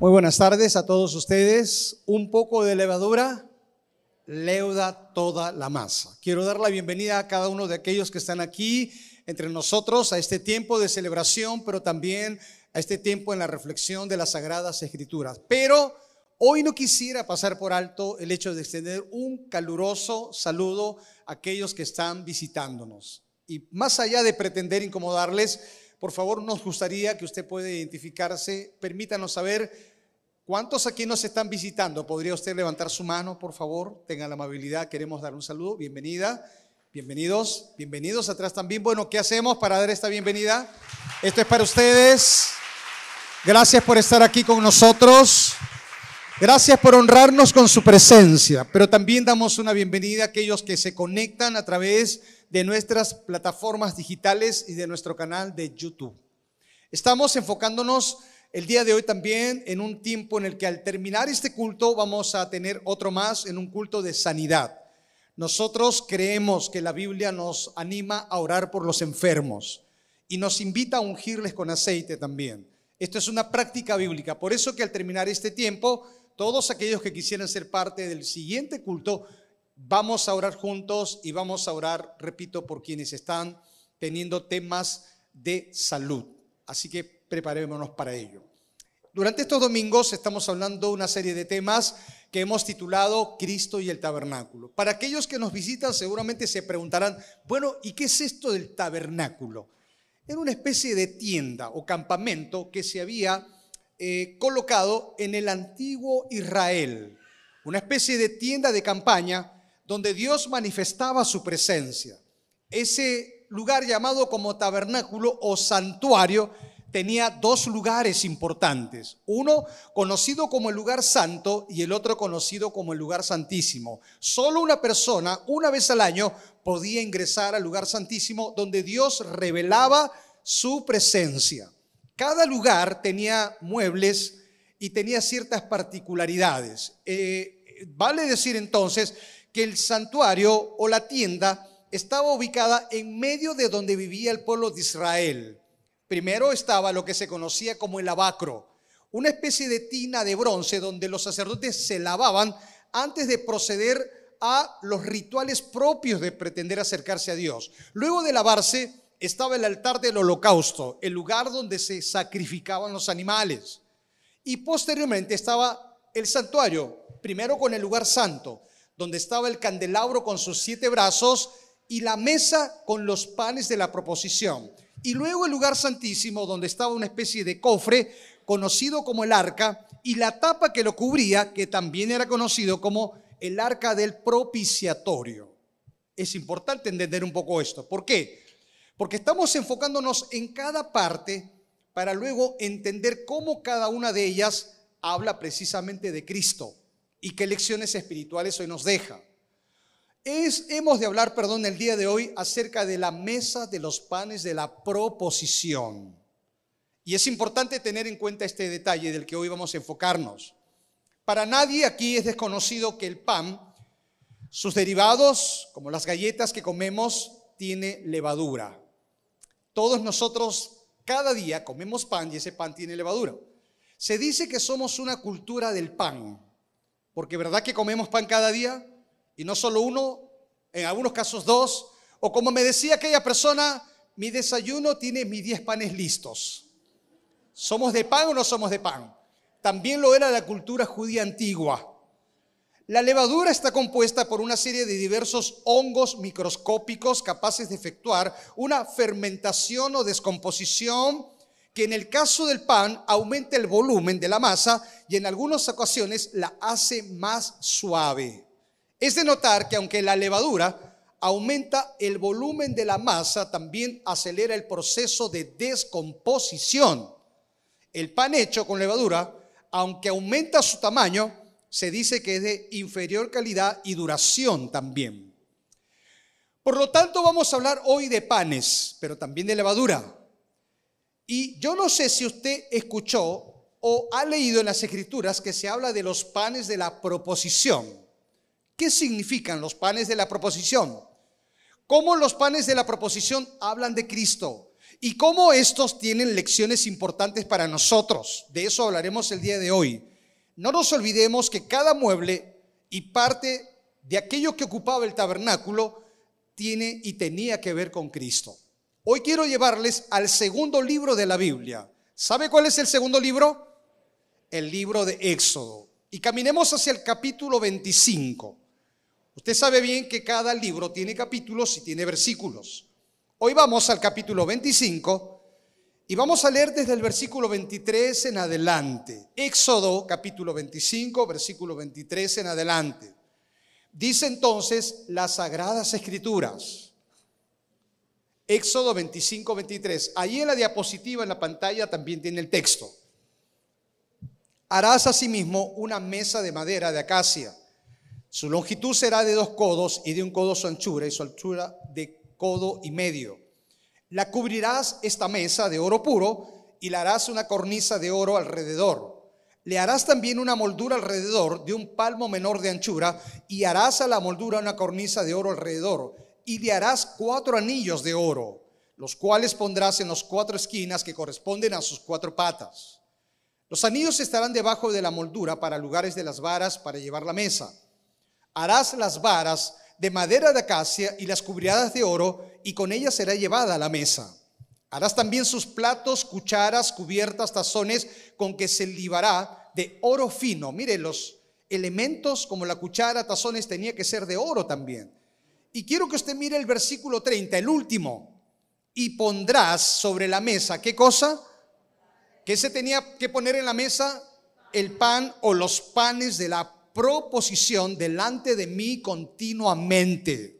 Muy buenas tardes a todos ustedes. Un poco de levadura leuda toda la masa. Quiero dar la bienvenida a cada uno de aquellos que están aquí entre nosotros a este tiempo de celebración, pero también a este tiempo en la reflexión de las Sagradas Escrituras. Pero hoy no quisiera pasar por alto el hecho de extender un caluroso saludo a aquellos que están visitándonos. Y más allá de pretender incomodarles, por favor, nos gustaría que usted pueda identificarse. Permítanos saber cuántos aquí nos están visitando. ¿Podría usted levantar su mano, por favor? Tenga la amabilidad. Queremos dar un saludo. Bienvenida. Bienvenidos. Bienvenidos atrás también. Bueno, ¿qué hacemos para dar esta bienvenida? Esto es para ustedes. Gracias por estar aquí con nosotros. Gracias por honrarnos con su presencia, pero también damos una bienvenida a aquellos que se conectan a través de nuestras plataformas digitales y de nuestro canal de YouTube. Estamos enfocándonos el día de hoy también en un tiempo en el que al terminar este culto vamos a tener otro más en un culto de sanidad. Nosotros creemos que la Biblia nos anima a orar por los enfermos y nos invita a ungirles con aceite también. Esto es una práctica bíblica. Por eso que al terminar este tiempo, todos aquellos que quisieran ser parte del siguiente culto Vamos a orar juntos y vamos a orar, repito, por quienes están teniendo temas de salud. Así que preparémonos para ello. Durante estos domingos estamos hablando de una serie de temas que hemos titulado Cristo y el tabernáculo. Para aquellos que nos visitan seguramente se preguntarán, bueno, ¿y qué es esto del tabernáculo? Era una especie de tienda o campamento que se había eh, colocado en el antiguo Israel, una especie de tienda de campaña donde Dios manifestaba su presencia. Ese lugar llamado como tabernáculo o santuario tenía dos lugares importantes. Uno conocido como el lugar santo y el otro conocido como el lugar santísimo. Solo una persona una vez al año podía ingresar al lugar santísimo donde Dios revelaba su presencia. Cada lugar tenía muebles y tenía ciertas particularidades. Eh, vale decir entonces que el santuario o la tienda estaba ubicada en medio de donde vivía el pueblo de Israel. Primero estaba lo que se conocía como el abacro, una especie de tina de bronce donde los sacerdotes se lavaban antes de proceder a los rituales propios de pretender acercarse a Dios. Luego de lavarse estaba el altar del holocausto, el lugar donde se sacrificaban los animales. Y posteriormente estaba el santuario, primero con el lugar santo, donde estaba el candelabro con sus siete brazos y la mesa con los panes de la proposición. Y luego el lugar santísimo, donde estaba una especie de cofre conocido como el arca y la tapa que lo cubría, que también era conocido como el arca del propiciatorio. Es importante entender un poco esto. ¿Por qué? Porque estamos enfocándonos en cada parte para luego entender cómo cada una de ellas habla precisamente de Cristo y qué lecciones espirituales hoy nos deja. Es, hemos de hablar, perdón, el día de hoy acerca de la mesa de los panes de la proposición. Y es importante tener en cuenta este detalle del que hoy vamos a enfocarnos. Para nadie aquí es desconocido que el pan, sus derivados, como las galletas que comemos, tiene levadura. Todos nosotros cada día comemos pan y ese pan tiene levadura. Se dice que somos una cultura del pan. Porque ¿verdad que comemos pan cada día? Y no solo uno, en algunos casos dos. O como me decía aquella persona, mi desayuno tiene mis diez panes listos. ¿Somos de pan o no somos de pan? También lo era la cultura judía antigua. La levadura está compuesta por una serie de diversos hongos microscópicos capaces de efectuar una fermentación o descomposición que en el caso del pan aumenta el volumen de la masa y en algunas ocasiones la hace más suave. Es de notar que aunque la levadura aumenta el volumen de la masa, también acelera el proceso de descomposición. El pan hecho con levadura, aunque aumenta su tamaño, se dice que es de inferior calidad y duración también. Por lo tanto, vamos a hablar hoy de panes, pero también de levadura. Y yo no sé si usted escuchó o ha leído en las escrituras que se habla de los panes de la proposición. ¿Qué significan los panes de la proposición? ¿Cómo los panes de la proposición hablan de Cristo? y cómo estos tienen lecciones importantes para nosotros. De eso hablaremos el día de hoy. No nos olvidemos que cada mueble y parte de aquello que ocupaba el tabernáculo tiene y tenía que ver con Cristo. Hoy quiero llevarles al segundo libro de la Biblia. ¿Sabe cuál es el segundo libro? El libro de Éxodo. Y caminemos hacia el capítulo 25. Usted sabe bien que cada libro tiene capítulos y tiene versículos. Hoy vamos al capítulo 25 y vamos a leer desde el versículo 23 en adelante. Éxodo capítulo 25, versículo 23 en adelante. Dice entonces las sagradas escrituras. Éxodo 25, 23. Allí en la diapositiva, en la pantalla, también tiene el texto. Harás asimismo una mesa de madera de acacia. Su longitud será de dos codos y de un codo su anchura y su altura de codo y medio. La cubrirás esta mesa de oro puro y le harás una cornisa de oro alrededor. Le harás también una moldura alrededor de un palmo menor de anchura y harás a la moldura una cornisa de oro alrededor y le harás cuatro anillos de oro, los cuales pondrás en las cuatro esquinas que corresponden a sus cuatro patas. Los anillos estarán debajo de la moldura para lugares de las varas para llevar la mesa. Harás las varas de madera de acacia y las cubrirás de oro, y con ellas será llevada a la mesa. Harás también sus platos, cucharas, cubiertas, tazones, con que se libará de oro fino. Mire, los elementos como la cuchara, tazones, tenía que ser de oro también. Y quiero que usted mire el versículo 30, el último. Y pondrás sobre la mesa, ¿qué cosa? ¿Qué se tenía que poner en la mesa? El pan o los panes de la proposición delante de mí continuamente.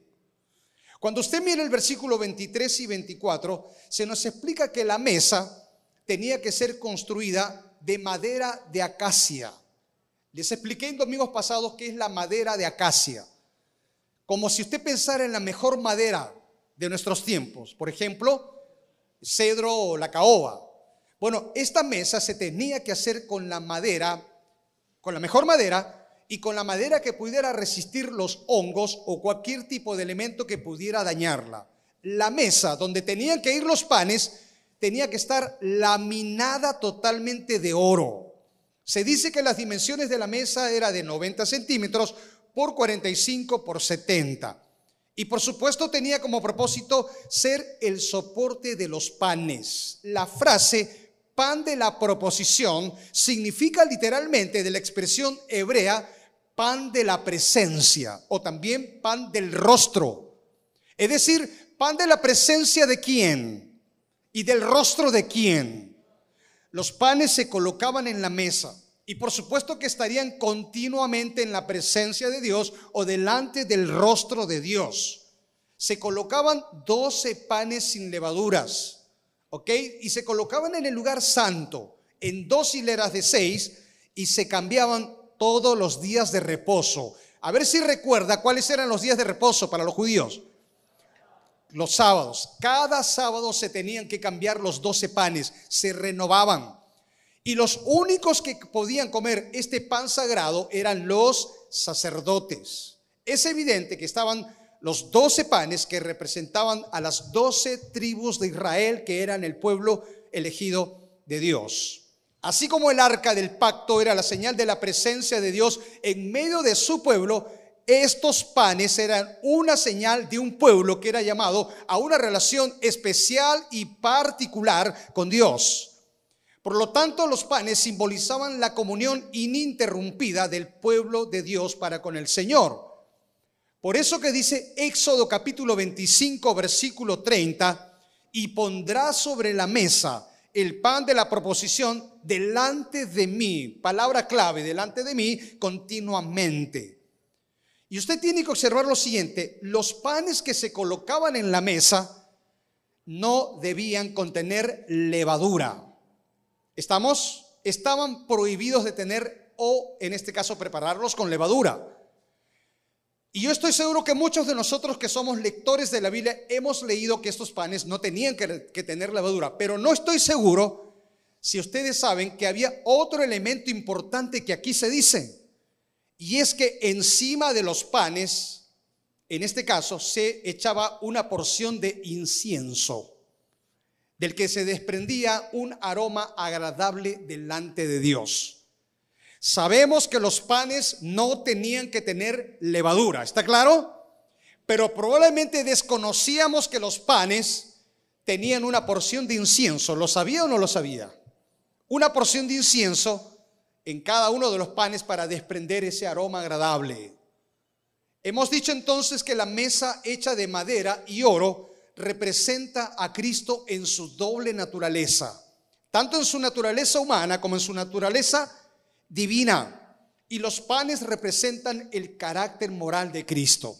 Cuando usted mira el versículo 23 y 24, se nos explica que la mesa tenía que ser construida de madera de acacia. Les expliqué en domingos pasados qué es la madera de acacia. Como si usted pensara en la mejor madera de nuestros tiempos, por ejemplo, cedro o la caoba. Bueno, esta mesa se tenía que hacer con la madera, con la mejor madera y con la madera que pudiera resistir los hongos o cualquier tipo de elemento que pudiera dañarla. La mesa donde tenían que ir los panes tenía que estar laminada totalmente de oro. Se dice que las dimensiones de la mesa era de 90 centímetros por 45 por 70. Y por supuesto tenía como propósito ser el soporte de los panes. La frase pan de la proposición significa literalmente de la expresión hebrea pan de la presencia o también pan del rostro. Es decir, pan de la presencia de quién y del rostro de quién. Los panes se colocaban en la mesa y por supuesto que estarían continuamente en la presencia de Dios o delante del rostro de Dios. Se colocaban 12 panes sin levaduras, ¿ok? Y se colocaban en el lugar santo, en dos hileras de seis, y se cambiaban todos los días de reposo. A ver si recuerda cuáles eran los días de reposo para los judíos. Los sábados. Cada sábado se tenían que cambiar los doce panes, se renovaban. Y los únicos que podían comer este pan sagrado eran los sacerdotes. Es evidente que estaban los doce panes que representaban a las doce tribus de Israel, que eran el pueblo elegido de Dios. Así como el arca del pacto era la señal de la presencia de Dios en medio de su pueblo, estos panes eran una señal de un pueblo que era llamado a una relación especial y particular con Dios. Por lo tanto, los panes simbolizaban la comunión ininterrumpida del pueblo de Dios para con el Señor. Por eso que dice Éxodo capítulo 25, versículo 30, y pondrá sobre la mesa el pan de la proposición delante de mí, palabra clave, delante de mí continuamente. Y usted tiene que observar lo siguiente, los panes que se colocaban en la mesa no debían contener levadura. ¿Estamos? Estaban prohibidos de tener o en este caso prepararlos con levadura. Y yo estoy seguro que muchos de nosotros que somos lectores de la Biblia hemos leído que estos panes no tenían que, tener levadura, pero no estoy seguro si ustedes saben que había otro elemento importante que aquí se dice, y es que encima de los panes, en este caso, se echaba una porción de incienso. del que se desprendía un aroma agradable delante de Dios. Sabemos que los panes no tenían que tener levadura, ¿está claro? Pero probablemente desconocíamos que los panes tenían una porción de incienso. ¿Lo sabía o no lo sabía? Una porción de incienso en cada uno de los panes para desprender ese aroma agradable. Hemos dicho entonces que la mesa hecha de madera y oro representa a Cristo en su doble naturaleza, tanto en su naturaleza humana como en su naturaleza divina. Y los panes representan el carácter moral de Cristo.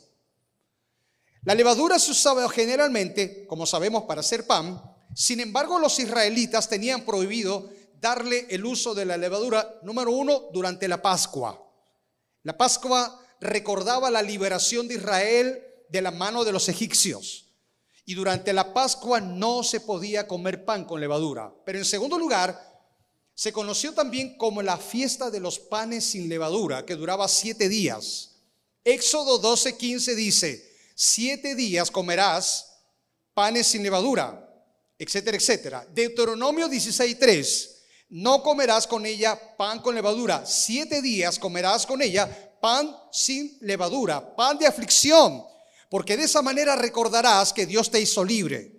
La levadura se usaba generalmente, como sabemos, para hacer pan. Sin embargo, los israelitas tenían prohibido darle el uso de la levadura, número uno, durante la Pascua. La Pascua recordaba la liberación de Israel de la mano de los egipcios. Y durante la Pascua no se podía comer pan con levadura. Pero en segundo lugar, se conoció también como la fiesta de los panes sin levadura, que duraba siete días. Éxodo 12:15 dice, siete días comerás panes sin levadura, etcétera, etcétera. Deuteronomio 16:3, no comerás con ella pan con levadura, siete días comerás con ella pan sin levadura, pan de aflicción, porque de esa manera recordarás que Dios te hizo libre.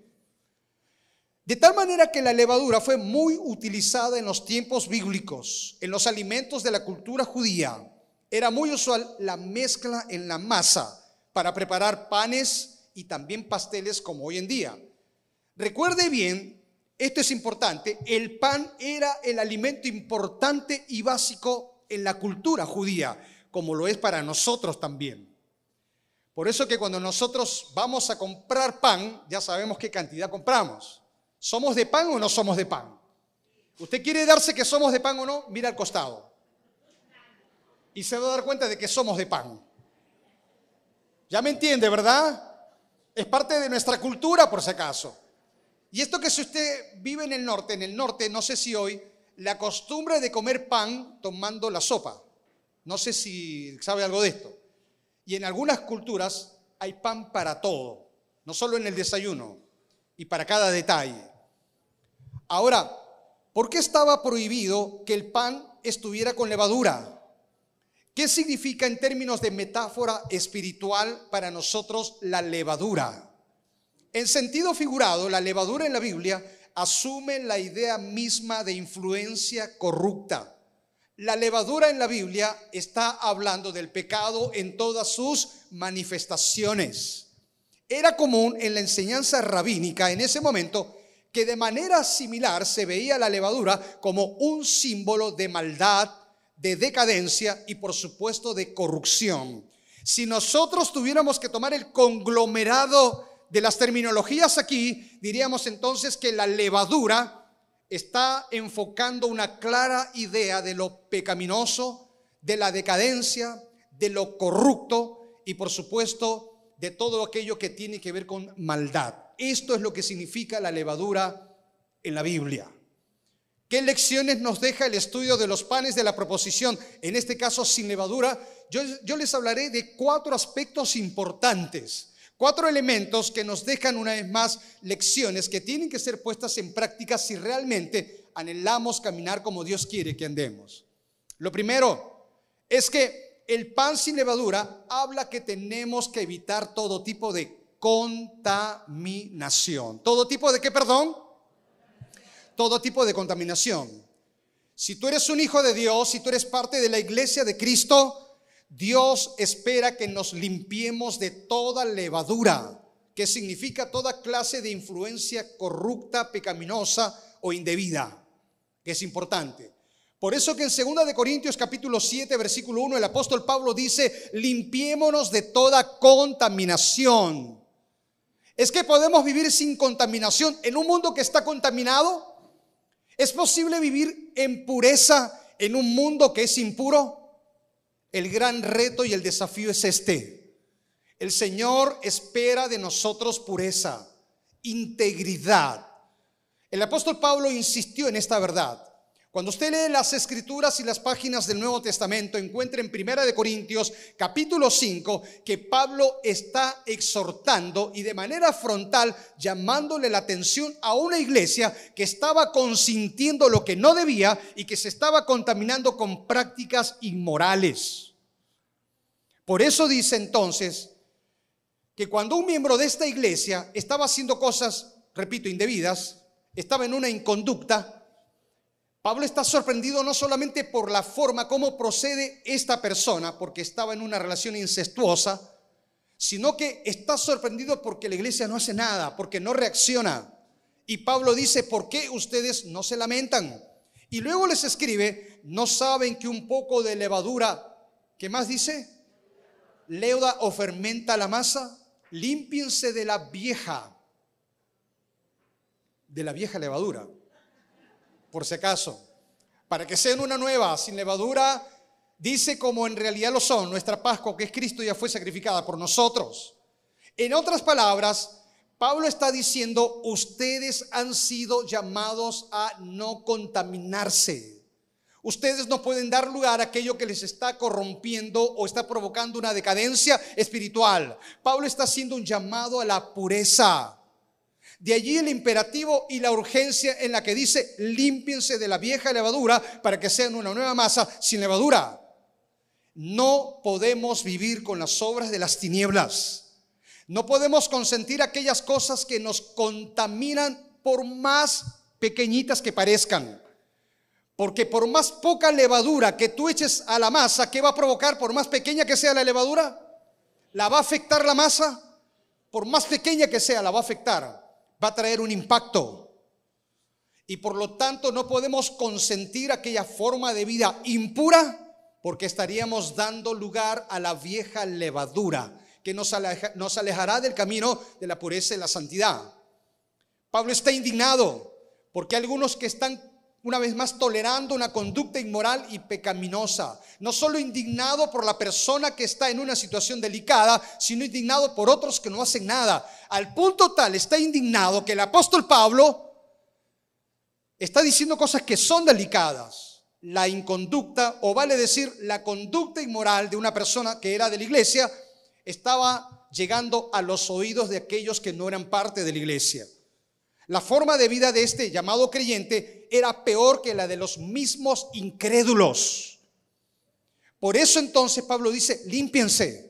De tal manera que la levadura fue muy utilizada en los tiempos bíblicos, en los alimentos de la cultura judía. Era muy usual la mezcla en la masa para preparar panes y también pasteles como hoy en día. Recuerde bien, esto es importante, el pan era el alimento importante y básico en la cultura judía como lo es para nosotros también. Por eso que cuando nosotros vamos a comprar pan, ya sabemos qué cantidad compramos. ¿Somos de pan o no somos de pan? ¿Usted quiere darse que somos de pan o no? Mira al costado. Y se va a dar cuenta de que somos de pan. Ya me entiende, ¿verdad? Es parte de nuestra cultura, por si acaso. Y esto que si usted vive en el norte, en el norte, no sé si hoy, la costumbre de comer pan tomando la sopa. No sé si sabe algo de esto. Y en algunas culturas hay pan para todo, no solo en el desayuno, y para cada detalle. Ahora, ¿por qué estaba prohibido que el pan estuviera con levadura? ¿Qué significa en términos de metáfora espiritual para nosotros la levadura? En sentido figurado, la levadura en la Biblia asume la idea misma de influencia corrupta la levadura en la Biblia está hablando del pecado en todas sus manifestaciones. Era común en la enseñanza rabínica en ese momento que de manera similar se veía la levadura como un símbolo de maldad, de decadencia y por supuesto de corrupción. Si nosotros tuviéramos que tomar el conglomerado de las terminologías aquí, diríamos entonces que la levadura está enfocando una clara idea de lo pecaminoso, de la decadencia, de lo corrupto y por supuesto de todo aquello que tiene que ver con maldad. Esto es lo que significa la levadura en la Biblia. ¿Qué lecciones nos deja el estudio de los panes de la proposición? En este caso, sin levadura, yo, les hablaré de cuatro aspectos importantes Cuatro elementos que nos dejan una vez más lecciones que tienen que ser puestas en práctica si realmente anhelamos caminar como Dios quiere que andemos. Lo primero es que el pan sin levadura habla que tenemos que evitar todo tipo de contaminación. ¿Todo tipo de qué, perdón? Todo tipo de contaminación. Si tú eres un hijo de Dios, si tú eres parte de la iglesia de Cristo, Dios espera que nos limpiemos de toda levadura, que significa toda clase de influencia corrupta, pecaminosa o indebida, que es importante. Por eso que en 2 de Corintios capítulo 7 versículo 1 el apóstol Pablo dice, "Limpiémonos de toda contaminación." Es que podemos vivir sin contaminación en un mundo que está contaminado? ¿Es posible vivir en pureza en un mundo que es impuro? El gran reto y el desafío es este. El Señor espera de nosotros pureza, integridad. El apóstol Pablo insistió en esta verdad. Cuando usted lee las escrituras y las páginas del Nuevo Testamento, encuentra en Primera de Corintios capítulo 5 que Pablo está exhortando y de manera frontal llamándole la atención a una iglesia que estaba consintiendo lo que no debía y que se estaba contaminando con prácticas inmorales. Por eso dice entonces que cuando un miembro de esta iglesia estaba haciendo cosas, repito, indebidas, estaba en una inconducta, Pablo está sorprendido no solamente por la forma como procede esta persona, porque estaba en una relación incestuosa, sino que está sorprendido porque la iglesia no hace nada, porque no reacciona. Y Pablo dice, ¿por qué ustedes no se lamentan? Y luego les escribe, ¿no saben que un poco de levadura, ¿qué más dice? Leuda o fermenta la masa. Límpiense de la vieja, de la vieja levadura por si acaso, para que sean una nueva, sin levadura, dice como en realidad lo son, nuestra Pascua, que es Cristo, ya fue sacrificada por nosotros. En otras palabras, Pablo está diciendo, ustedes han sido llamados a no contaminarse. Ustedes no pueden dar lugar a aquello que les está corrompiendo o está provocando una decadencia espiritual. Pablo está haciendo un llamado a la pureza. De allí el imperativo y la urgencia en la que dice, límpiense de la vieja levadura para que sean una nueva masa sin levadura. No podemos vivir con las obras de las tinieblas. No podemos consentir aquellas cosas que nos contaminan por más pequeñitas que parezcan. Porque por más poca levadura que tú eches a la masa, ¿qué va a provocar por más pequeña que sea la levadura? ¿La va a afectar la masa? Por más pequeña que sea, la va a afectar va a traer un impacto. Y por lo tanto no podemos consentir aquella forma de vida impura porque estaríamos dando lugar a la vieja levadura que nos, nos alejará del camino de la pureza y la santidad. Pablo está indignado porque algunos que están una vez más tolerando una conducta inmoral y pecaminosa. No solo indignado por la persona que está en una situación delicada, sino indignado por otros que no hacen nada. Al punto tal está indignado que el apóstol Pablo está diciendo cosas que son delicadas. La inconducta, o vale decir, la conducta inmoral de una persona que era de la iglesia, estaba llegando a los oídos de aquellos que no eran parte de la iglesia. La forma de vida de este llamado creyente era peor que la de los mismos incrédulos. Por eso entonces Pablo dice, límpiense,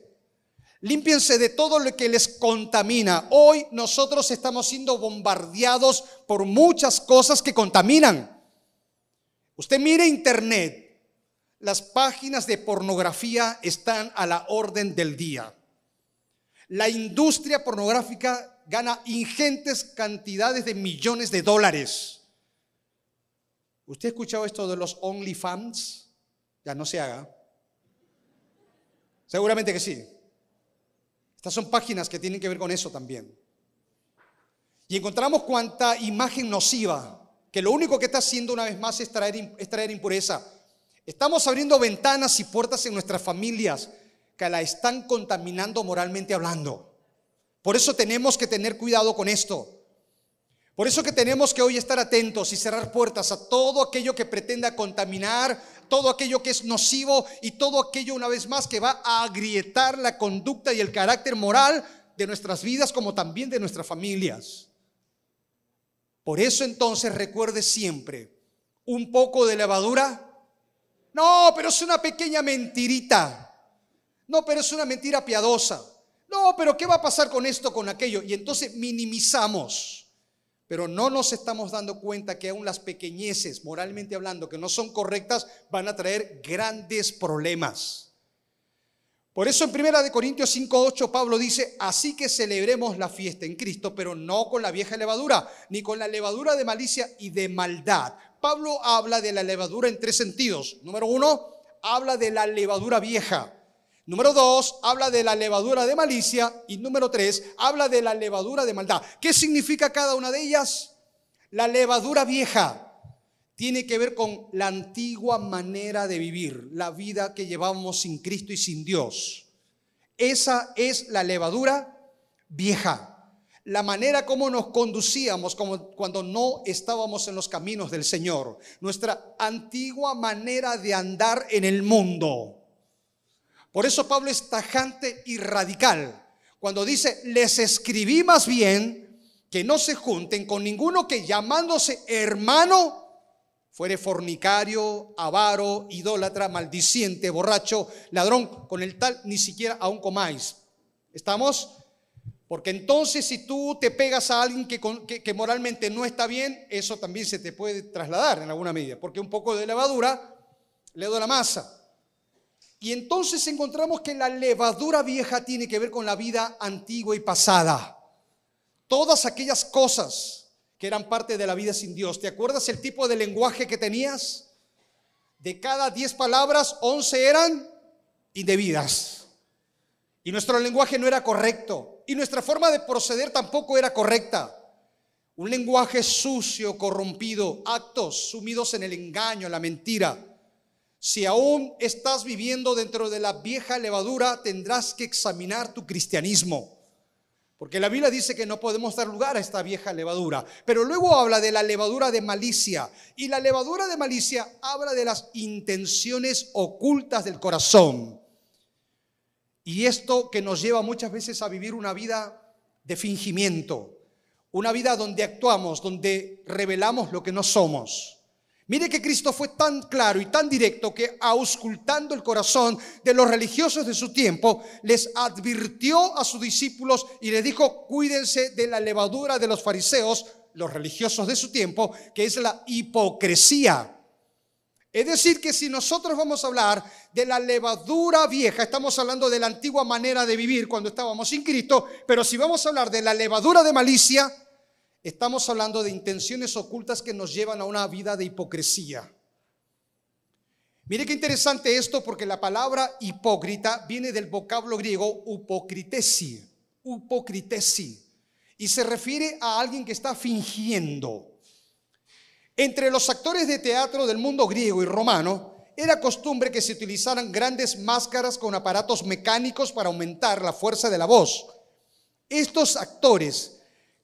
límpiense de todo lo que les contamina. Hoy nosotros estamos siendo bombardeados por muchas cosas que contaminan. Usted mire internet, las páginas de pornografía están a la orden del día. La industria pornográfica gana ingentes cantidades de millones de dólares. ¿Usted ha escuchado esto de los OnlyFans? Ya no se haga. Seguramente que sí. Estas son páginas que tienen que ver con eso también. Y encontramos cuánta imagen nociva, que lo único que está haciendo una vez más es traer, es traer impureza. Estamos abriendo ventanas y puertas en nuestras familias que la están contaminando moralmente hablando. Por eso tenemos que tener cuidado con esto. Por eso que tenemos que hoy estar atentos y cerrar puertas a todo aquello que pretenda contaminar, todo aquello que es nocivo y todo aquello una vez más que va a agrietar la conducta y el carácter moral de nuestras vidas como también de nuestras familias. Por eso entonces recuerde siempre, un poco de levadura. No, pero es una pequeña mentirita. No, pero es una mentira piadosa. No, pero ¿qué va a pasar con esto, con aquello? Y entonces minimizamos. Pero no nos estamos dando cuenta que aún las pequeñeces, moralmente hablando, que no son correctas, van a traer grandes problemas. Por eso en 1 Corintios 5:8 Pablo dice, así que celebremos la fiesta en Cristo, pero no con la vieja levadura, ni con la levadura de malicia y de maldad. Pablo habla de la levadura en tres sentidos. Número uno, habla de la levadura vieja. Número dos, habla de la levadura de malicia. Y número tres, habla de la levadura de maldad. ¿Qué significa cada una de ellas? La levadura vieja tiene que ver con la antigua manera de vivir, la vida que llevamos sin Cristo y sin Dios. Esa es la levadura vieja. la manera como nos conducíamos cuando no estábamos en los caminos del Señor, nuestra antigua manera de andar en el mundo. Por eso Pablo es tajante y radical cuando dice, les escribí más bien que no se junten con ninguno que llamándose hermano fuere fornicario, avaro, idólatra, maldiciente, borracho, ladrón, con el tal ni siquiera aún comáis. ¿Estamos? Porque entonces si tú te pegas a alguien que, que, moralmente no está bien, eso también se te puede trasladar en alguna medida, porque un poco de levadura le da la masa. Y entonces encontramos que la levadura vieja tiene que ver con la vida antigua y pasada. Todas aquellas cosas que eran parte de la vida sin Dios. ¿Te acuerdas el tipo de lenguaje que tenías? De cada diez palabras, once eran indebidas. Y nuestro lenguaje no era correcto. Y nuestra forma de proceder tampoco era correcta. Un lenguaje sucio, corrompido, actos sumidos en el engaño, en la mentira. Si aún estás viviendo dentro de la vieja levadura, tendrás que examinar tu cristianismo. Porque la Biblia dice que no podemos dar lugar a esta vieja levadura. Pero luego habla de la levadura de malicia. Y la levadura de malicia habla de las intenciones ocultas del corazón. Y esto que nos lleva muchas veces a vivir una vida de fingimiento. Una vida donde actuamos, donde revelamos lo que no somos. Mire que Cristo fue tan claro y tan directo que auscultando el corazón de los religiosos de su tiempo, les advirtió a sus discípulos y les dijo, cuídense de la levadura de los fariseos, los religiosos de su tiempo, que es la hipocresía. Es decir, que si nosotros vamos a hablar de la levadura vieja, estamos hablando de la antigua manera de vivir cuando estábamos sin Cristo, pero si vamos a hablar de la levadura de malicia, Estamos hablando de intenciones ocultas que nos llevan a una vida de hipocresía. Mire qué interesante esto porque la palabra hipócrita viene del vocablo griego upokritesi, upokritesi, y se refiere a alguien que está fingiendo. Entre los actores de teatro del mundo griego y romano, era costumbre que se utilizaran grandes máscaras con aparatos mecánicos para aumentar la fuerza de la voz. Estos actores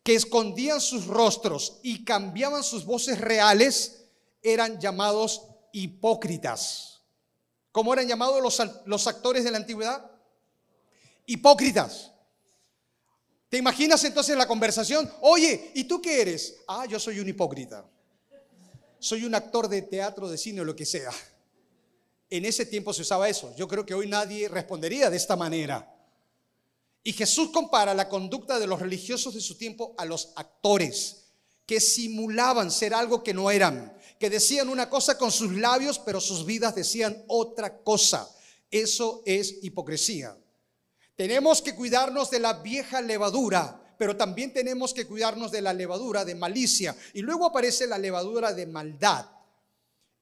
que escondían sus rostros y cambiaban sus voces reales eran llamados hipócritas. ¿Cómo eran llamados los, actores de la antigüedad? Hipócritas. ¿Te imaginas entonces la conversación? Oye, ¿y tú qué eres? Ah, yo soy un hipócrita. Soy un actor de teatro, de cine o lo que sea. En ese tiempo se usaba eso. Yo creo que hoy nadie respondería de esta manera. Y Jesús compara la conducta de los religiosos de su tiempo a los actores que simulaban ser algo que no eran, que decían una cosa con sus labios, pero sus vidas decían otra cosa. Eso es hipocresía. Tenemos que cuidarnos de la vieja levadura, pero también tenemos que cuidarnos de la levadura de malicia. Y luego aparece la levadura de maldad.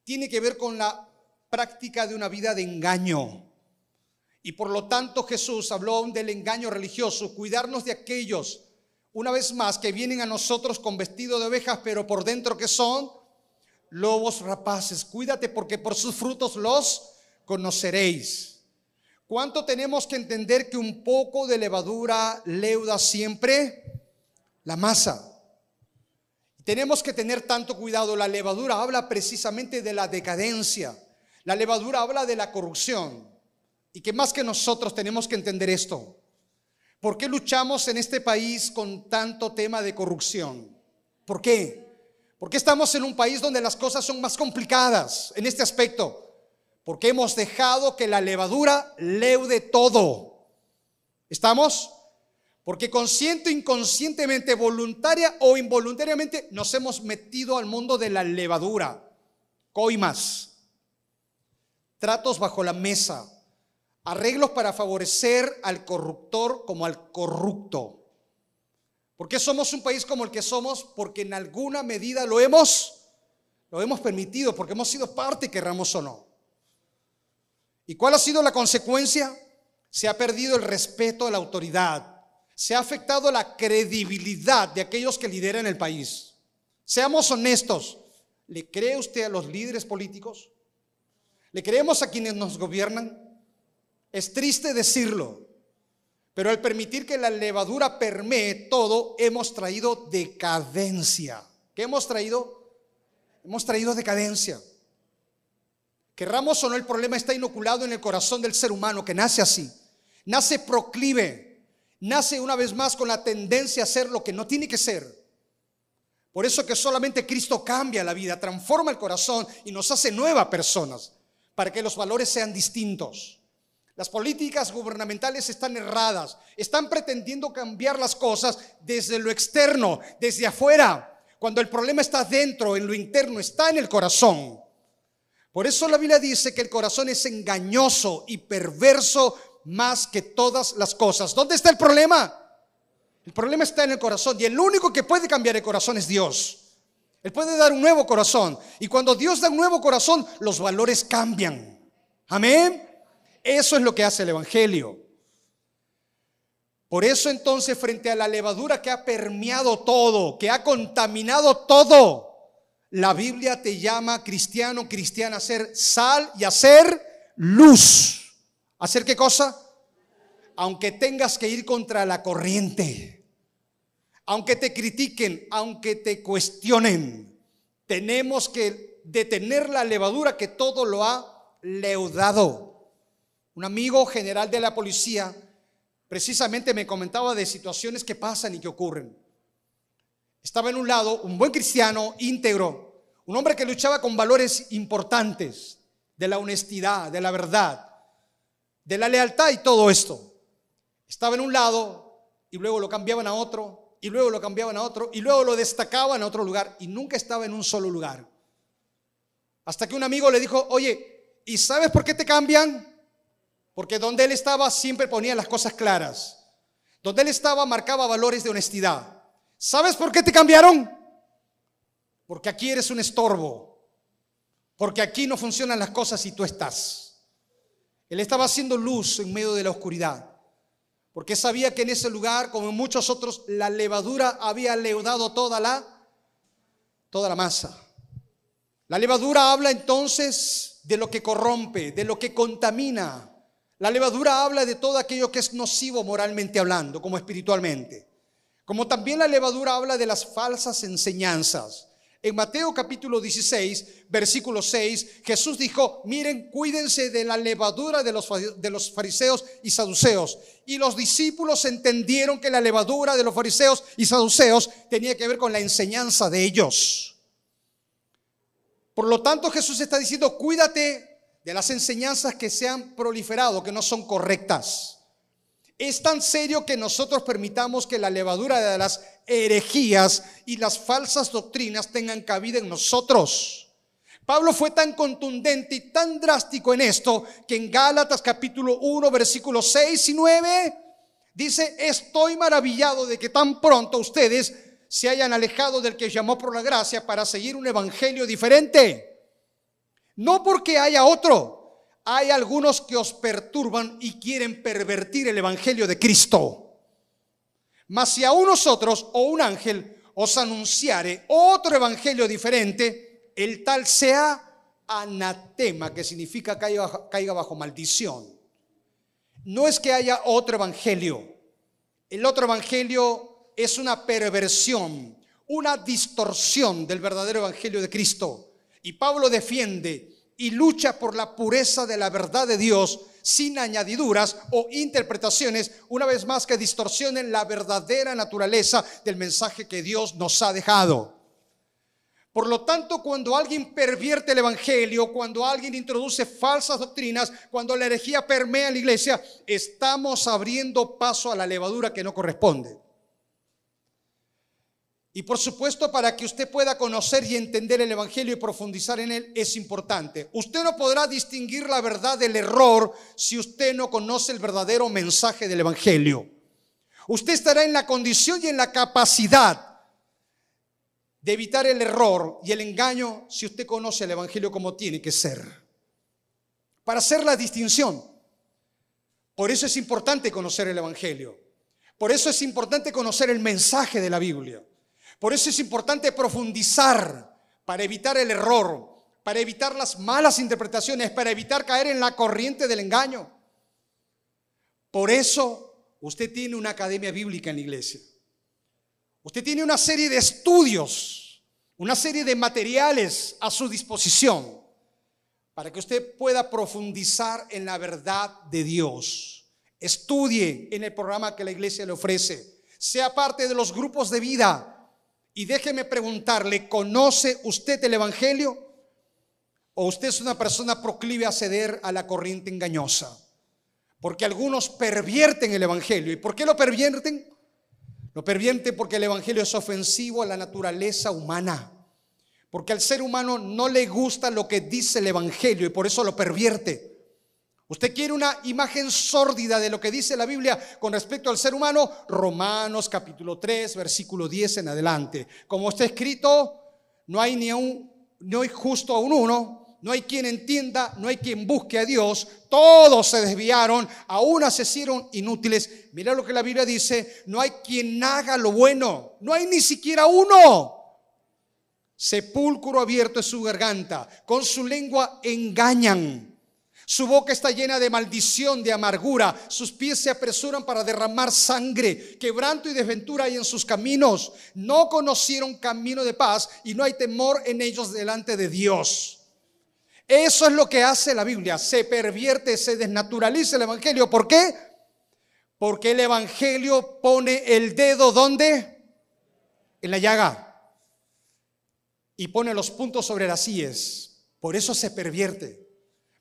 Tiene que ver con la práctica de una vida de engaño. Y por lo tanto Jesús habló del engaño religioso, cuidarnos de aquellos, una vez más, que vienen a nosotros con vestido de ovejas, pero por dentro que son lobos rapaces. Cuídate porque por sus frutos los conoceréis. ¿Cuánto tenemos que entender que un poco de levadura leuda siempre la masa? Tenemos que tener tanto cuidado. La levadura habla precisamente de la decadencia. La levadura habla de la corrupción. Y que más que nosotros tenemos que entender esto. ¿Por qué luchamos en este país con tanto tema de corrupción? ¿Por qué? Porque estamos en un país donde las cosas son más complicadas en este aspecto. Porque hemos dejado que la levadura leude todo. ¿Estamos? Porque consciente o inconscientemente, voluntaria o involuntariamente, nos hemos metido al mundo de la levadura. Coimas. Tratos bajo la mesa arreglos para favorecer al corruptor como al corrupto. ¿Por qué somos un país como el que somos? Porque en alguna medida lo hemos, lo hemos permitido, porque hemos sido parte, querramos o no. ¿Y cuál ha sido la consecuencia? Se ha perdido el respeto a la autoridad, se ha afectado la credibilidad de aquellos que lideran el país. Seamos honestos, ¿le cree usted a los líderes políticos? ¿Le creemos a quienes nos gobiernan? Es triste decirlo, Pero al permitir que la levadura permee todo, hemos traído decadencia. ¿Qué hemos traído? Hemos traído decadencia. Querramos o no, el problema está inoculado en el corazón del ser humano, que nace así. Nace proclive, nace una vez más con la tendencia a ser lo que no tiene que ser. Por eso que solamente Cristo cambia la vida, transforma el corazón y nos hace nuevas personas, para que los valores sean distintos. Las políticas gubernamentales están erradas, están pretendiendo cambiar las cosas desde lo externo, desde afuera, cuando el problema está dentro, en lo interno, está en el corazón. Por eso la Biblia dice que el corazón es engañoso y perverso más que todas las cosas. ¿Dónde está el problema? El problema está en el corazón y el único que puede cambiar el corazón es Dios. Él puede dar un nuevo corazón y cuando Dios da un nuevo corazón, los valores cambian. Amén. Eso es lo que hace el Evangelio. Por eso entonces frente a la levadura que ha permeado todo, que ha contaminado todo, la Biblia te llama cristiano, cristiana a ser sal y a ser luz. ¿Hacer qué cosa? Aunque tengas que ir contra la corriente, aunque te critiquen, aunque te cuestionen, tenemos que detener la levadura que todo lo ha leudado. Un amigo general de la policía precisamente me comentaba de situaciones que pasan y que ocurren. Estaba en un lado un buen cristiano íntegro, un hombre que luchaba con valores importantes de la honestidad, de la verdad, de la lealtad y todo esto. Estaba en un lado y luego lo cambiaban a otro y luego lo cambiaban a otro y luego lo destacaban a otro lugar y nunca estaba en un solo lugar. Hasta que un amigo le dijo, oye, ¿y sabes por qué te cambian? Porque donde él estaba siempre ponía las cosas claras. Donde él estaba marcaba valores de honestidad. ¿Sabes por qué te cambiaron? Porque aquí eres un estorbo. Porque aquí no funcionan las cosas y tú estás. Él estaba haciendo luz en medio de la oscuridad. Porque sabía que en ese lugar, como en muchos otros, la levadura había leudado toda la toda la masa. La levadura habla entonces de lo que corrompe, de lo que contamina, la levadura habla de todo aquello que es nocivo moralmente hablando, como espiritualmente. Como también la levadura habla de las falsas enseñanzas. En Mateo capítulo 16, versículo 6, Jesús dijo, miren, cuídense de la levadura de los, de los fariseos y saduceos. Y los discípulos entendieron que la levadura de los fariseos y saduceos tenía que ver con la enseñanza de ellos. Por lo tanto, Jesús está diciendo, cuídate de las enseñanzas que se han proliferado, que no son correctas. Es tan serio que nosotros permitamos que la levadura de las herejías y las falsas doctrinas tengan cabida en nosotros. Pablo fue tan contundente y tan drástico en esto que en Gálatas capítulo 1 versículos 6 y 9 dice, estoy maravillado de que tan pronto ustedes se hayan alejado del que llamó por la gracia para seguir un evangelio diferente no porque haya otro. Hay algunos que os perturban y quieren pervertir el Evangelio de Cristo. Mas si a nosotros o un ángel os anunciare otro Evangelio diferente, el tal sea anatema, que significa caiga, caiga bajo maldición. No es que haya otro Evangelio. El otro Evangelio es una perversión, una distorsión del verdadero Evangelio de Cristo. Y Pablo defiende y lucha por la pureza de la verdad de Dios sin añadiduras o interpretaciones, una vez más que distorsionen la verdadera naturaleza del mensaje que Dios nos ha dejado. Por lo tanto, cuando alguien pervierte el Evangelio, cuando alguien introduce falsas doctrinas, cuando la herejía permea la iglesia, estamos abriendo paso a la levadura que no corresponde. Y por supuesto, para que usted pueda conocer y entender el Evangelio y profundizar en él, es importante. Usted no podrá distinguir la verdad del error si usted no conoce el verdadero mensaje del Evangelio. Usted estará en la condición y en la capacidad de evitar el error y el engaño si usted conoce el Evangelio como tiene que ser. Para hacer la distinción. Por eso es importante conocer el Evangelio. Por eso es importante conocer el mensaje de la Biblia. Por eso es importante profundizar para evitar el error, para evitar las malas interpretaciones, para evitar caer en la corriente del engaño. Por eso usted tiene una academia bíblica en la iglesia. Usted tiene una serie de estudios, una serie de materiales a su disposición para que usted pueda profundizar en la verdad de Dios. Estudie en el programa que la iglesia le ofrece. Sea parte de los grupos de vida. Y déjeme preguntarle, ¿conoce usted el Evangelio? ¿O usted es una persona proclive a ceder a la corriente engañosa? Porque algunos pervierten el Evangelio. ¿Y por qué lo pervierten? Lo pervierten porque el Evangelio es ofensivo a la naturaleza humana. Porque al ser humano no le gusta lo que dice el Evangelio y por eso lo pervierte. Usted quiere una imagen sórdida de lo que dice la Biblia con respecto al ser humano, Romanos capítulo 3, versículo 10 en adelante. Como está escrito, no hay ni un no hay justo a un uno, no hay quien entienda, no hay quien busque a Dios, todos se desviaron, aún hicieron inútiles. Mira lo que la Biblia dice, no hay quien haga lo bueno, no hay ni siquiera uno. Sepulcro abierto es su garganta, con su lengua engañan. Su boca está llena de maldición, de amargura. Sus pies se apresuran para derramar sangre. Quebranto y desventura hay en sus caminos. No conocieron camino de paz y no hay temor en ellos delante de Dios. Eso es lo que hace la Biblia. Se pervierte, se desnaturaliza el Evangelio. ¿Por qué? Porque el Evangelio pone el dedo ¿dónde? En la llaga. Y pone los puntos sobre las íes. Por eso se pervierte.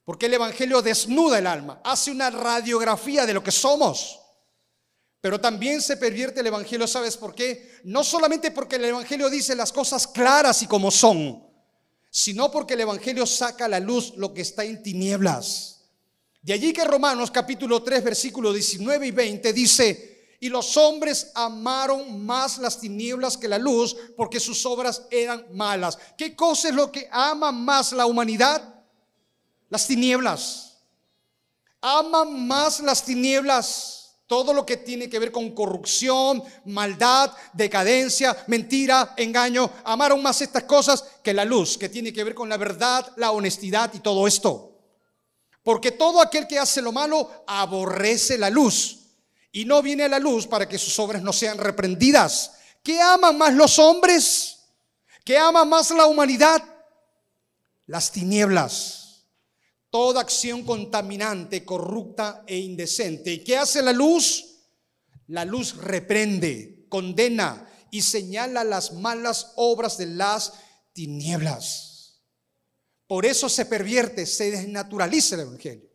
Porque el Evangelio desnuda el alma, hace una radiografía de lo que somos. Pero también se pervierte el Evangelio, ¿sabes por qué? No solamente porque el Evangelio dice las cosas claras y como son, sino porque el Evangelio saca a la luz lo que está en tinieblas. De allí que Romanos capítulo 3, versículo 19 y 20 dice, y los hombres amaron más las tinieblas que la luz porque sus obras eran malas. ¿Qué cosa es lo que ama más la humanidad? Las tinieblas. Aman más las tinieblas. Todo lo que tiene que ver con corrupción, maldad, decadencia, mentira, engaño. Amaron más estas cosas que la luz, que tiene que ver con la verdad, la honestidad y todo esto. Porque todo aquel que hace lo malo aborrece la luz y no viene a la luz para que sus obras no sean reprendidas. ¿Qué aman más los hombres? ¿Qué ama más la humanidad? Las tinieblas toda acción contaminante, corrupta e indecente. ¿Y qué hace la luz? La luz reprende, condena y señala las malas obras de las tinieblas. Por eso se pervierte, se desnaturaliza el Evangelio.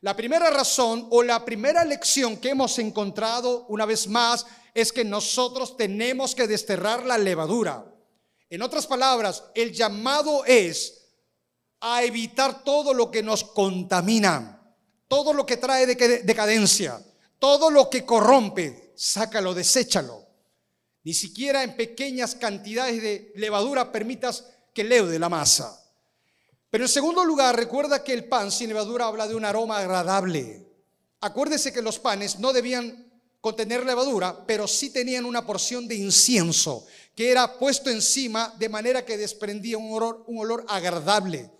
La primera razón o la primera lección que hemos encontrado una vez más es que nosotros tenemos que desterrar la levadura. En otras palabras, el llamado es a evitar todo lo que nos contamina, todo lo que trae decadencia, todo lo que corrompe, sácalo, deséchalo. Ni siquiera en pequeñas cantidades de levadura permitas que leude la masa. Pero en segundo lugar, recuerda que el pan sin levadura habla de un aroma agradable. Acuérdese que los panes no debían contener levadura, pero sí tenían una porción de incienso que era puesto encima de manera que desprendía un olor, un olor agradable.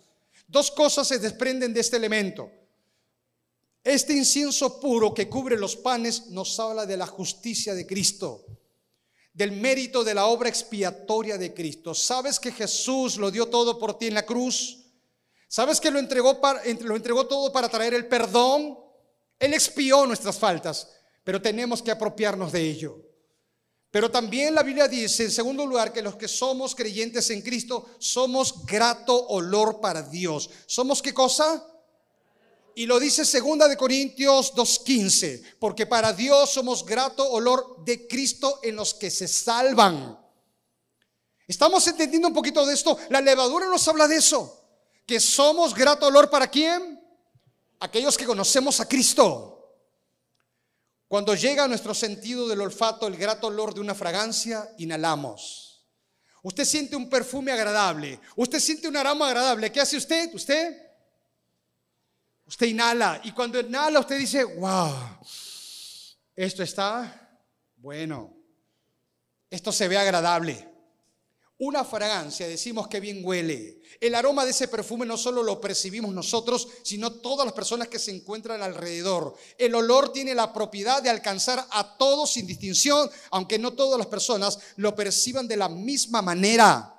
Dos cosas se desprenden de este elemento. Este incienso puro que cubre los panes nos habla de la justicia de Cristo, del mérito de la obra expiatoria de Cristo. ¿Sabes que Jesús lo dio todo por ti en la cruz? ¿Sabes que lo entregó, para, todo para traer el perdón? Él expió nuestras faltas, pero tenemos que apropiarnos de ello. Pero también la Biblia dice, en segundo lugar, que los que somos creyentes en Cristo somos grato olor para Dios. ¿Somos qué cosa? Y lo dice segunda de Corintios 2:15, porque para Dios somos grato olor de Cristo en los que se salvan. ¿Estamos entendiendo un poquito de esto? La levadura nos habla de eso, que somos grato olor para quién? Aquellos que conocemos a Cristo. Cuando llega a nuestro sentido del olfato el grato olor de una fragancia, inhalamos. Usted siente un perfume agradable, usted siente un aroma agradable. ¿Qué hace usted? ¿Usted? Usted inhala y cuando inhala usted dice, wow, esto está bueno, esto se ve agradable. Una fragancia, decimos que bien huele. El aroma de ese perfume no solo lo percibimos nosotros, sino todas las personas que se encuentran alrededor. El olor tiene la propiedad de alcanzar a todos sin distinción, aunque no todas las personas lo perciban de la misma manera.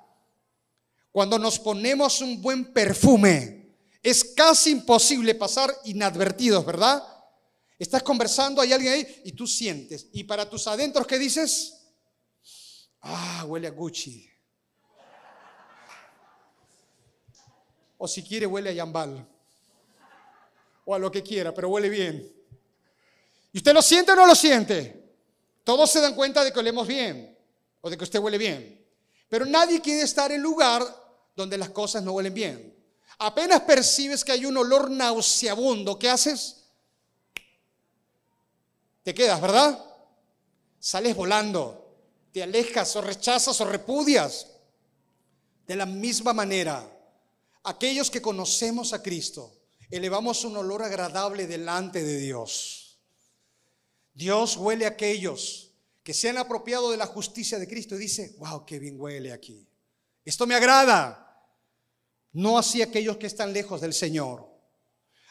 Cuando nos ponemos un buen perfume, es casi imposible pasar inadvertidos, ¿verdad? Estás conversando, hay alguien ahí y tú sientes. Y para tus adentros, ¿qué dices? Ah, huele a Gucci. O si quiere, huele a Yambal. O a lo que quiera, pero huele bien. ¿Y usted lo siente o no lo siente? Todos se dan cuenta de que olemos bien o de que usted huele bien. Pero nadie quiere estar en lugar donde las cosas no huelen bien. Apenas percibes que hay un olor nauseabundo, ¿qué haces? Te quedas, ¿verdad? Sales volando, te alejas o rechazas o repudias. De la misma manera, aquellos que conocemos a Cristo, elevamos un olor agradable delante de Dios. Dios huele a aquellos que se han apropiado de la justicia de Cristo y dice, wow, qué bien huele aquí. Esto me agrada. No así aquellos que están lejos del Señor.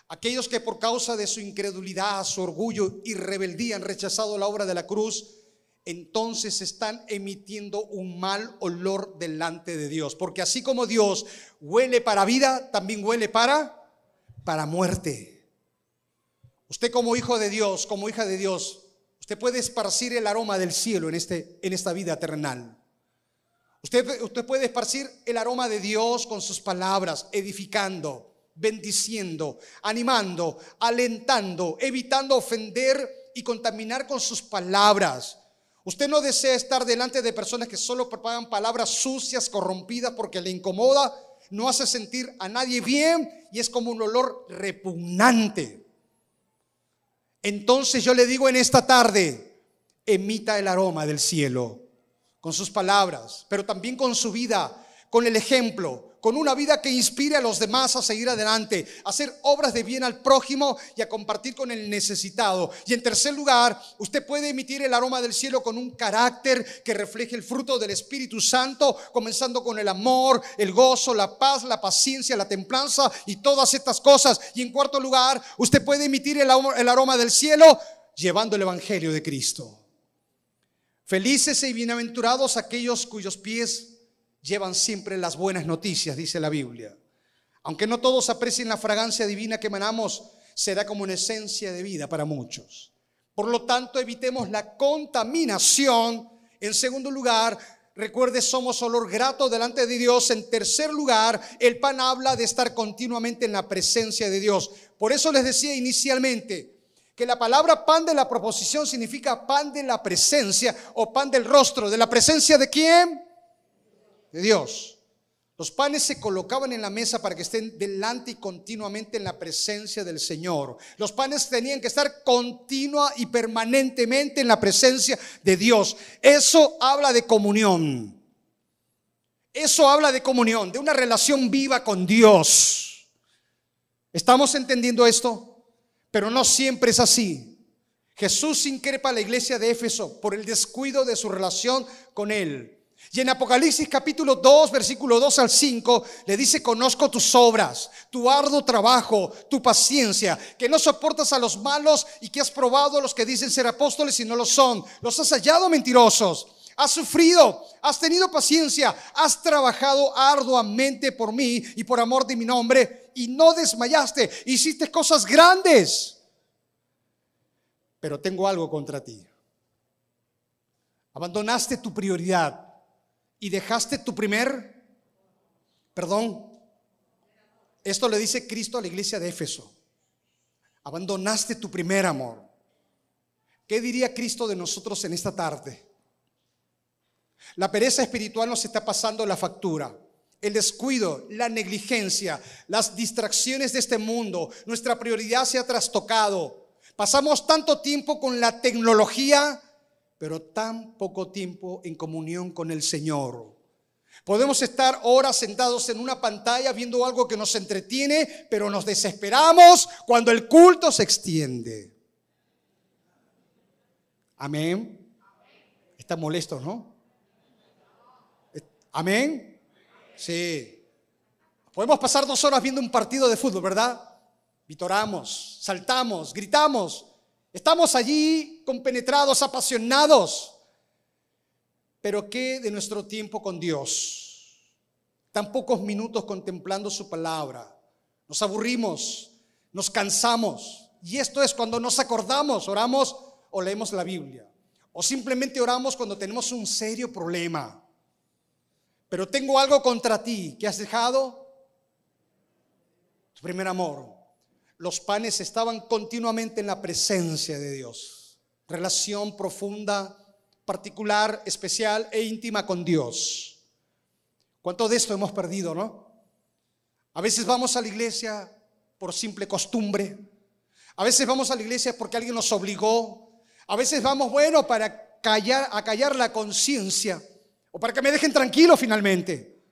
Aquellos que por causa de su incredulidad, su orgullo y rebeldía han rechazado la obra de la cruz, entonces están emitiendo un mal olor delante de Dios. Porque así como Dios huele para vida, también huele para, para muerte. Usted como hijo de Dios, como hija de Dios, usted puede esparcir el aroma del cielo en, este, en esta vida terrenal. Usted, usted puede esparcir el aroma de Dios con sus palabras, edificando, bendiciendo, animando, alentando, evitando ofender y contaminar con sus palabras. Usted no desea estar delante de personas que solo propagan palabras sucias, corrompidas, porque le incomoda, no hace sentir a nadie bien y es como un olor repugnante. Entonces yo le digo en esta tarde, emita el aroma del cielo con sus palabras, pero también con su vida, con el ejemplo, con una vida que inspire a los demás a seguir adelante, a hacer obras de bien al prójimo y a compartir con el necesitado. Y en tercer lugar, usted puede emitir el aroma del cielo con un carácter que refleje el fruto del Espíritu Santo, comenzando con el amor, el gozo, la paz, la paciencia, la templanza y todas estas cosas. Y en cuarto lugar, usted puede emitir el aroma del cielo llevando el Evangelio de Cristo. Felices y bienaventurados aquellos cuyos pies llevan siempre las buenas noticias, dice la Biblia. Aunque no todos aprecien la fragancia divina que emanamos, será como una esencia de vida para muchos. Por lo tanto, evitemos la contaminación. En segundo lugar, recuerde, somos olor grato delante de Dios. En tercer lugar, el pan habla de estar continuamente en la presencia de Dios. Por eso les decía inicialmente que la palabra pan de la proposición significa pan de la presencia o pan del rostro. ¿De la presencia de quién? Dios. Los panes se colocaban en la mesa para que estén delante y continuamente en la presencia del Señor. Los panes tenían que estar continua y permanentemente en la presencia de Dios. Eso habla de comunión. Eso habla de comunión, de una relación viva con Dios. ¿Estamos entendiendo esto? Pero no siempre es así. Jesús increpa a la iglesia de Éfeso por el descuido de su relación con Él. Y en Apocalipsis capítulo 2, versículo 2 al 5, le dice, conozco tus obras, tu arduo trabajo, tu paciencia, que no soportas a los malos y que has probado a los que dicen ser apóstoles y no lo son. Los has hallado mentirosos. Has sufrido, has tenido paciencia, has trabajado arduamente por mí y por amor de mi nombre y no desmayaste. Hiciste cosas grandes. Pero tengo algo contra ti. Abandonaste tu prioridad y dejaste tu primer, perdón, esto le dice Cristo a la iglesia de Éfeso, abandonaste tu primer amor. ¿Qué diría Cristo de nosotros en esta tarde? La pereza espiritual nos está pasando la factura. El descuido, la negligencia, las distracciones de este mundo, nuestra prioridad se ha trastocado. Pasamos tanto tiempo con la tecnología pero tan poco tiempo en comunión con el Señor. Podemos estar horas sentados en una pantalla viendo algo que nos entretiene, pero nos desesperamos cuando el culto se extiende. Amén. Está molesto, ¿no? Amén. Sí. Podemos pasar dos horas viendo un partido de fútbol, ¿verdad? Vitoramos, saltamos, gritamos. Estamos allí compenetrados, apasionados. Pero ¿qué de nuestro tiempo con Dios? Tan pocos minutos contemplando su palabra. Nos aburrimos, nos cansamos. Y esto es cuando nos acordamos, oramos o leemos la Biblia. O simplemente oramos cuando tenemos un serio problema. Pero tengo algo contra ti que has dejado tu primer amor. Los panes estaban continuamente en la presencia de Dios. Relación profunda, particular, especial e íntima con Dios. ¿Cuánto de esto hemos perdido, no? A veces vamos a la iglesia por simple costumbre. A veces vamos a la iglesia porque alguien nos obligó. A veces vamos, bueno, para callar, callar la conciencia o para que me dejen tranquilo finalmente.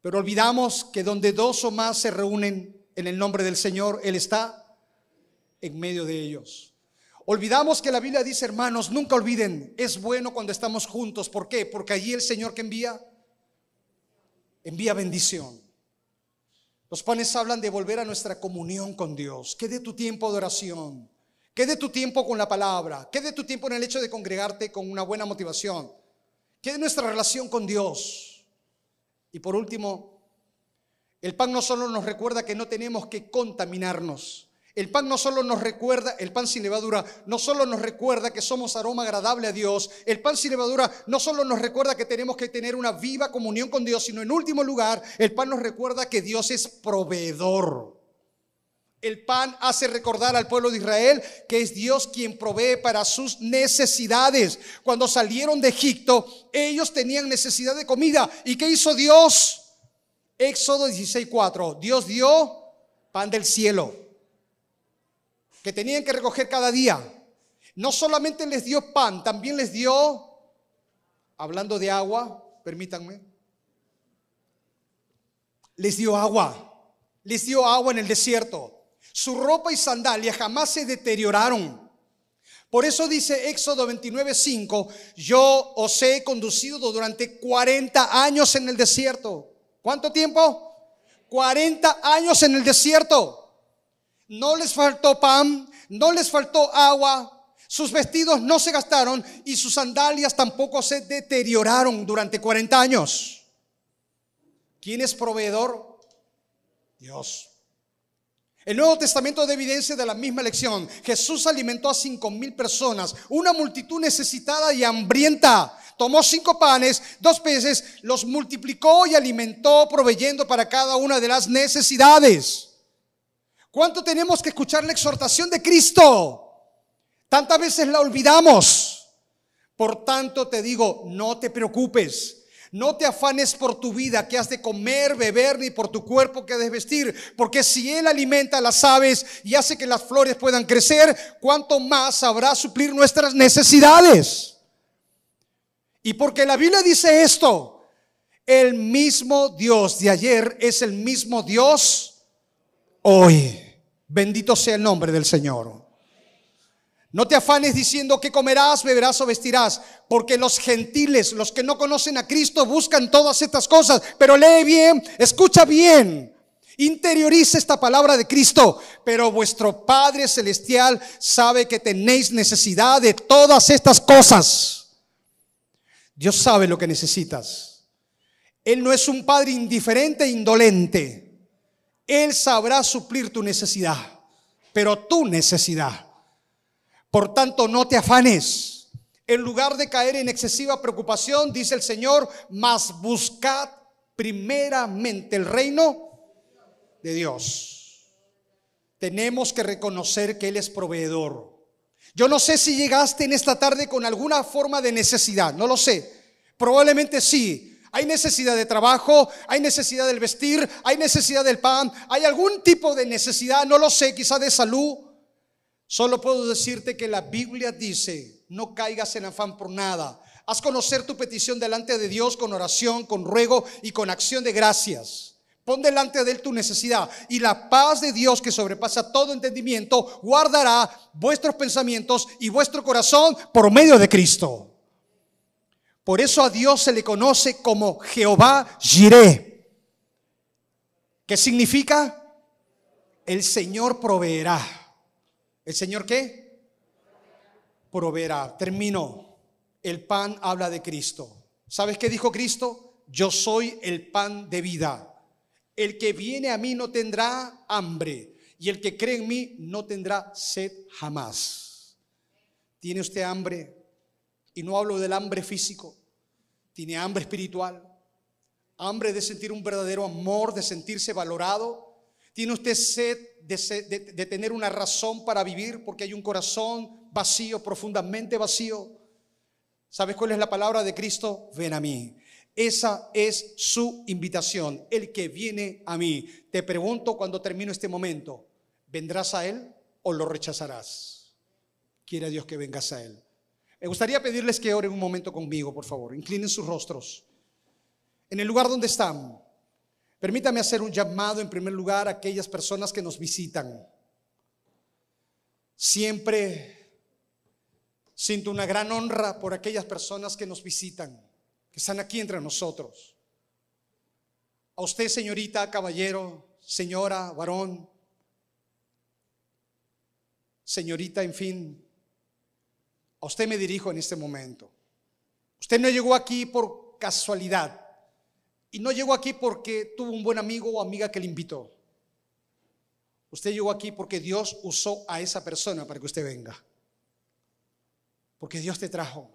Pero olvidamos que donde dos o más se reúnen en el nombre del Señor, Él está en medio de ellos. Olvidamos que la Biblia dice, hermanos, nunca olviden, es bueno cuando estamos juntos. ¿Por qué? Porque allí el Señor que envía, envía bendición. Los panes hablan de volver a nuestra comunión con Dios. ¿Qué de tu tiempo de oración? ¿Qué de tu tiempo con la palabra? ¿Qué de tu tiempo en el hecho de congregarte con una buena motivación? ¿Qué de nuestra relación con Dios? Y por último, el pan no solo nos recuerda que no tenemos que contaminarnos. El pan no solo nos recuerda, el pan sin levadura, no solo nos recuerda que somos aroma agradable a Dios. El pan sin levadura no solo nos recuerda que tenemos que tener una viva comunión con Dios, sino en último lugar, el pan nos recuerda que Dios es proveedor. El pan hace recordar al pueblo de Israel que es Dios quien provee para sus necesidades. Cuando salieron de Egipto, ellos tenían necesidad de comida. ¿Y qué hizo Dios? Éxodo 16:4. Dios dio pan del cielo que tenían que recoger cada día. No solamente les dio pan, también les dio, hablando de agua, permítanme, les dio agua, les dio agua en el desierto. Su ropa y sandalias jamás se deterioraron. Por eso dice Éxodo 29:5, yo os he conducido durante 40 años en el desierto. ¿Cuánto tiempo? 40 años en el desierto. No les faltó pan, no les faltó agua, sus vestidos no se gastaron y sus sandalias tampoco se deterioraron durante 40 años. ¿Quién es proveedor? Dios. El Nuevo Testamento de evidencia de la misma lección. Jesús alimentó a cinco mil personas, una multitud necesitada y hambrienta. Tomó cinco panes, dos peces, los multiplicó y alimentó, proveyendo para cada una de las necesidades. ¿Cuánto tenemos que escuchar la exhortación de Cristo? Tantas veces la olvidamos. Por tanto te digo, no te preocupes no te afanes por tu vida, que has de comer, beber, ni por tu cuerpo que has de vestir, porque si Él alimenta las aves y hace que las flores puedan crecer, ¿cuánto más sabrá suplir nuestras necesidades? Y porque la Biblia dice esto, el mismo Dios de ayer es el mismo Dios hoy. Bendito sea el nombre del Señor. No te afanes diciendo que comerás, beberás o vestirás, porque los gentiles, los que no conocen a Cristo, buscan todas estas cosas. Pero lee bien, escucha bien, interioriza esta palabra de Cristo. Pero vuestro Padre Celestial sabe que tenéis necesidad de todas estas cosas. Dios sabe lo que necesitas. Él no es un Padre indiferente e indolente. Él sabrá suplir tu necesidad, pero tu necesidad. Por tanto, no te afanes. En lugar de caer en excesiva preocupación, dice el Señor, mas buscad primeramente el reino de Dios. Tenemos que reconocer que Él es proveedor. Yo no sé si llegaste en esta tarde con alguna forma de necesidad, no lo sé. Probablemente sí. Hay necesidad de trabajo, hay necesidad del vestir, hay necesidad del pan, hay algún tipo de necesidad, no lo sé, quizá de salud. Solo puedo decirte que la Biblia dice, no caigas en afán por nada. Haz conocer tu petición delante de Dios con oración, con ruego y con acción de gracias. Pon delante de Él tu necesidad y la paz de Dios que sobrepasa todo entendimiento guardará vuestros pensamientos y vuestro corazón por medio de Cristo. Por eso a Dios se le conoce como Jehová Jireh. ¿Qué significa? El Señor proveerá. ¿El Señor qué? Proveerá. Termino. El pan habla de Cristo. ¿Sabes qué dijo Cristo? Yo soy el pan de vida. El que viene a mí no tendrá hambre y el que cree en mí no tendrá sed jamás. ¿Tiene usted hambre? Y no hablo del hambre físico. Tiene hambre espiritual. Hambre de sentir un verdadero amor, de sentirse valorado. Tiene usted sed de, tener una razón para vivir porque hay un corazón vacío, profundamente vacío. ¿Sabes cuál es la palabra de Cristo? Ven a mí. Esa es su invitación, el que viene a mí. Te pregunto cuando termino este momento, ¿vendrás a Él o lo rechazarás? Quiere Dios que vengas a Él. Me gustaría pedirles que oren un momento conmigo, por favor. Inclinen sus rostros. En el lugar donde están, permítame hacer un llamado en primer lugar a aquellas personas que nos visitan. Siempre siento una gran honra por aquellas personas que nos visitan, que están aquí entre nosotros. A usted, señorita, caballero, señora, varón, señorita, en fin, a usted me dirijo en este momento. Usted no llegó aquí por casualidad y no llegó aquí porque tuvo un buen amigo o amiga que le invitó. Usted llegó aquí porque Dios usó a esa persona para que usted venga. Porque Dios te trajo.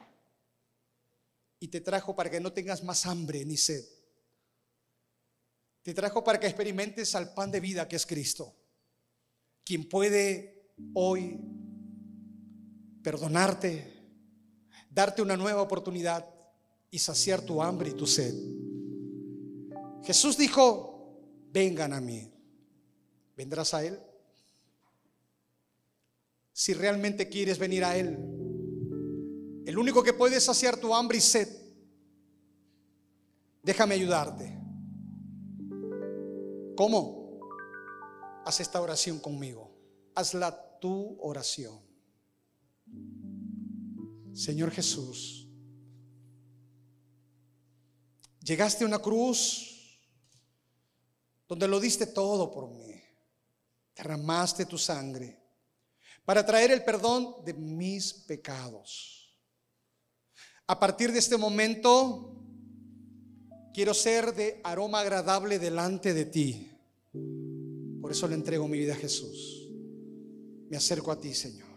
Y te trajo para que no tengas más hambre ni sed. Te trajo para que experimentes al pan de vida que es Cristo. Quien puede hoy perdonarte, darte una nueva oportunidad y saciar tu hambre y tu sed. Jesús dijo, vengan a mí. ¿Vendrás a Él? Si realmente quieres venir a Él, el único que puede saciar tu hambre y sed, déjame ayudarte. ¿Cómo? Haz esta oración conmigo. Hazla tu oración. Señor Jesús, llegaste a una cruz donde lo diste todo por mí. Derramaste tu sangre para traer el perdón de mis pecados. A partir de este momento, quiero ser de aroma agradable delante de ti. Por eso le entrego mi vida a Jesús. Me acerco a ti, Señor.